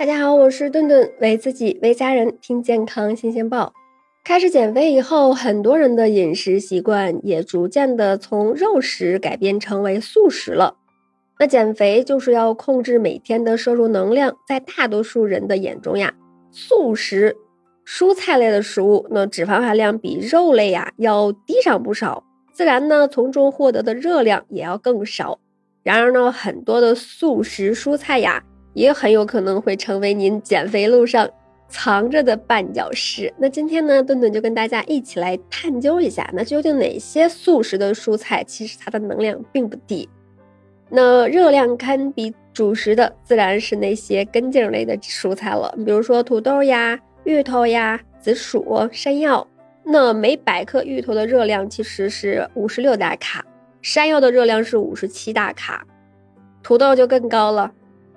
大家好，我是顿顿，为自己为家人听健康新鲜报。开始减肥以后，很多人的饮食习惯也逐渐的从肉食改变成为素食了。那减肥就是要控制每天的摄入能量，在大多数人的眼中呀，素食蔬菜类的食物，那脂肪含量比肉类呀要低上不少，自然呢从中获得的热量也要更少。然而呢，很多的素食蔬菜呀。也很有可能会成为您减肥路上藏着的绊脚石。那今天呢，顿顿就跟大家一起来探究一下，那究竟哪些素食的蔬菜其实它的能量并不低，那热量堪比主食的，自然是那些根茎类的蔬菜了。比如说土豆呀、芋头呀、紫薯、山药。那每百克芋头的热量其实是五十六大卡，山药的热量是五十七大卡，土豆就更高了。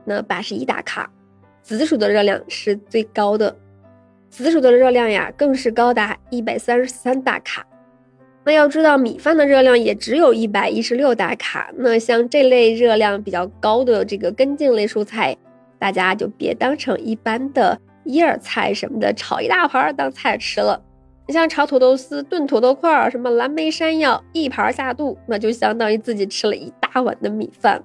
那八十一大卡，紫薯的热量是最高的，紫薯的热量呀更是高达一百三十三大卡。那要知道米饭的热量也只有一百一十六大卡。那像这类热量比较高的这个根茎类蔬菜，大家就别当成一般的叶菜什么的炒一大盘当菜吃了。你像炒土豆丝、炖土豆块儿，什么蓝莓山药一盘下肚，那就相当于自己吃了一大碗的米饭。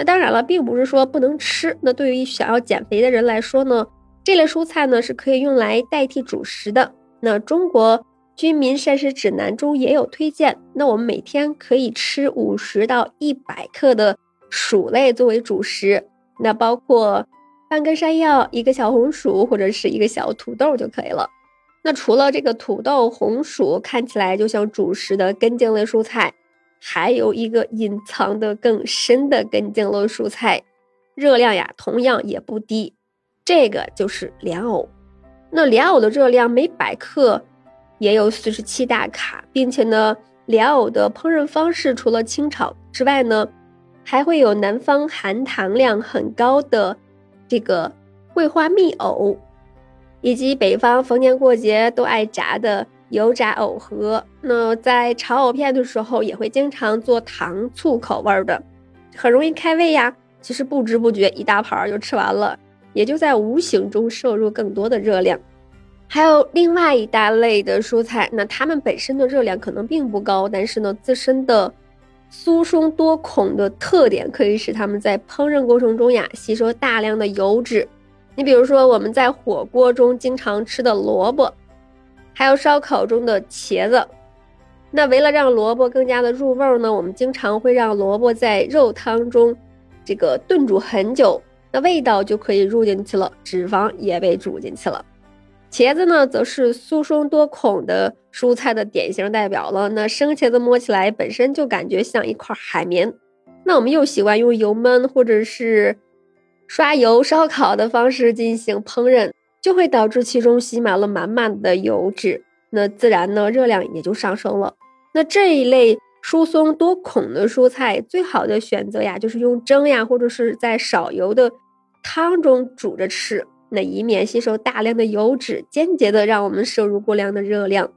那当然了，并不是说不能吃。那对于想要减肥的人来说呢，这类蔬菜呢是可以用来代替主食的。那中国居民膳食指南中也有推荐，那我们每天可以吃五十到一百克的薯类作为主食，那包括半根山药、一个小红薯或者是一个小土豆就可以了。那除了这个土豆、红薯看起来就像主食的根茎类蔬菜。还有一个隐藏的更深的根茎类蔬菜，热量呀同样也不低，这个就是莲藕。那莲藕的热量每百克也有四十七大卡，并且呢，莲藕的烹饪方式除了清炒之外呢，还会有南方含糖量很高的这个桂花蜜藕，以及北方逢年过节都爱炸的。油炸藕盒，那在炒藕片的时候也会经常做糖醋口味的，很容易开胃呀。其实不知不觉一大盘就吃完了，也就在无形中摄入更多的热量。还有另外一大类的蔬菜，那它们本身的热量可能并不高，但是呢，自身的酥松多孔的特点可以使它们在烹饪过程中呀吸收大量的油脂。你比如说我们在火锅中经常吃的萝卜。还有烧烤中的茄子，那为了让萝卜更加的入味儿呢，我们经常会让萝卜在肉汤中这个炖煮很久，那味道就可以入进去了，脂肪也被煮进去了。茄子呢，则是酥松多孔的蔬菜的典型代表了。那生茄子摸起来本身就感觉像一块海绵，那我们又喜欢用油焖或者是刷油烧烤的方式进行烹饪。就会导致其中吸满了满满的油脂，那自然呢热量也就上升了。那这一类疏松多孔的蔬菜，最好的选择呀，就是用蒸呀，或者是在少油的汤中煮着吃，那以免吸收大量的油脂，间接的让我们摄入过量的热量。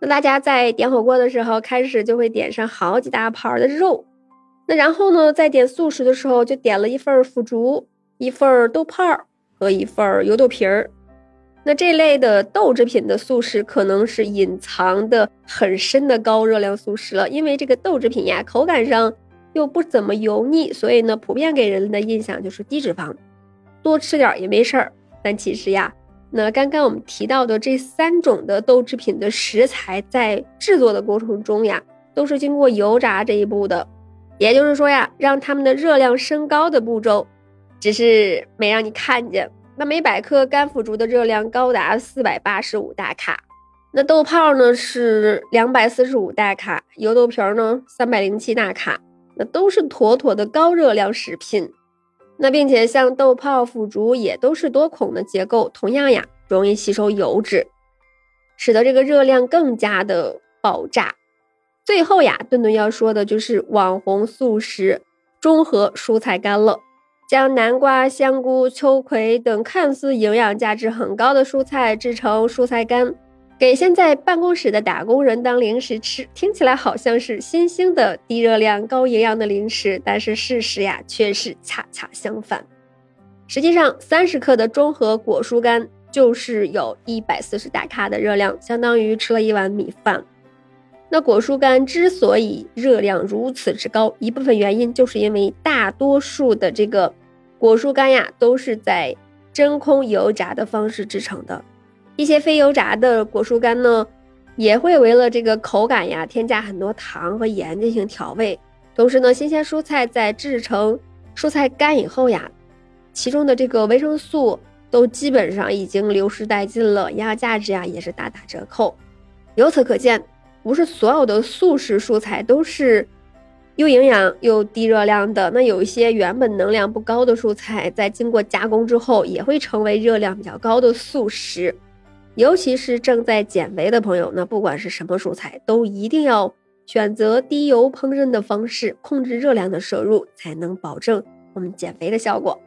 那大家在点火锅的时候，开始就会点上好几大盘的肉，那然后呢，在点素食的时候，就点了一份腐竹，一份豆泡。和一份油豆皮儿，那这类的豆制品的素食可能是隐藏的很深的高热量素食了，因为这个豆制品呀，口感上又不怎么油腻，所以呢，普遍给人的印象就是低脂肪，多吃点也没事儿。但其实呀，那刚刚我们提到的这三种的豆制品的食材，在制作的过程中呀，都是经过油炸这一步的，也就是说呀，让它们的热量升高的步骤。只是没让你看见。那每百克干腐竹的热量高达四百八十五大卡，那豆泡呢是两百四十五大卡，油豆皮儿呢三百零七大卡，那都是妥妥的高热量食品。那并且像豆泡、腐竹也都是多孔的结构，同样呀容易吸收油脂，使得这个热量更加的爆炸。最后呀，顿顿要说的就是网红素食中和蔬菜干了。将南瓜、香菇、秋葵等看似营养价值很高的蔬菜制成蔬菜干，给现在办公室的打工人当零食吃，听起来好像是新兴的低热量、高营养的零食，但是事实呀却是恰恰相反。实际上，三十克的中和果蔬干就是有一百四十大卡的热量，相当于吃了一碗米饭。那果蔬干之所以热量如此之高，一部分原因就是因为大多数的这个果蔬干呀，都是在真空油炸的方式制成的。一些非油炸的果蔬干呢，也会为了这个口感呀，添加很多糖和盐进行调味。同时呢，新鲜蔬菜在制成蔬菜干以后呀，其中的这个维生素都基本上已经流失殆尽了，营养价值呀也是大打折扣。由此可见，不是所有的素食蔬菜都是又营养又低热量的。那有一些原本能量不高的蔬菜，在经过加工之后，也会成为热量比较高的素食。尤其是正在减肥的朋友，那不管是什么蔬菜，都一定要选择低油烹饪的方式，控制热量的摄入，才能保证我们减肥的效果。